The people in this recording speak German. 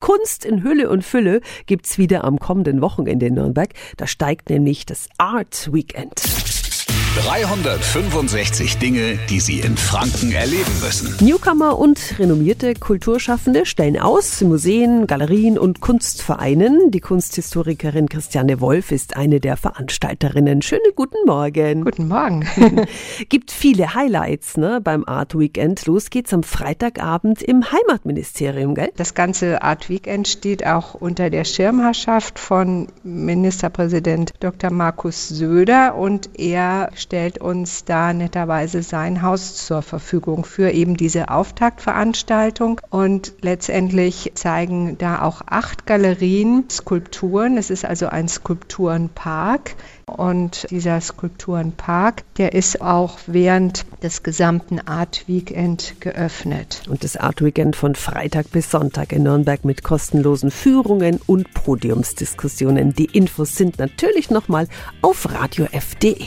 Kunst in Hülle und Fülle gibt's wieder am kommenden Wochenende in Nürnberg. Da steigt nämlich das Art Weekend. 365 Dinge, die Sie in Franken erleben müssen. Newcomer und renommierte Kulturschaffende stellen aus in Museen, Galerien und Kunstvereinen. Die Kunsthistorikerin Christiane Wolf ist eine der Veranstalterinnen. Schönen guten Morgen. Guten Morgen. Gibt viele Highlights ne, beim Art Weekend. Los geht's am Freitagabend im Heimatministerium, gell? Das ganze Art Weekend steht auch unter der Schirmherrschaft von Ministerpräsident Dr. Markus Söder und er stellt uns da netterweise sein Haus zur Verfügung für eben diese Auftaktveranstaltung. Und letztendlich zeigen da auch acht Galerien Skulpturen. Es ist also ein Skulpturenpark. Und dieser Skulpturenpark, der ist auch während des gesamten Art Weekend geöffnet. Und das Art Weekend von Freitag bis Sonntag in Nürnberg mit kostenlosen Führungen und Podiumsdiskussionen. Die Infos sind natürlich nochmal auf radiof.de.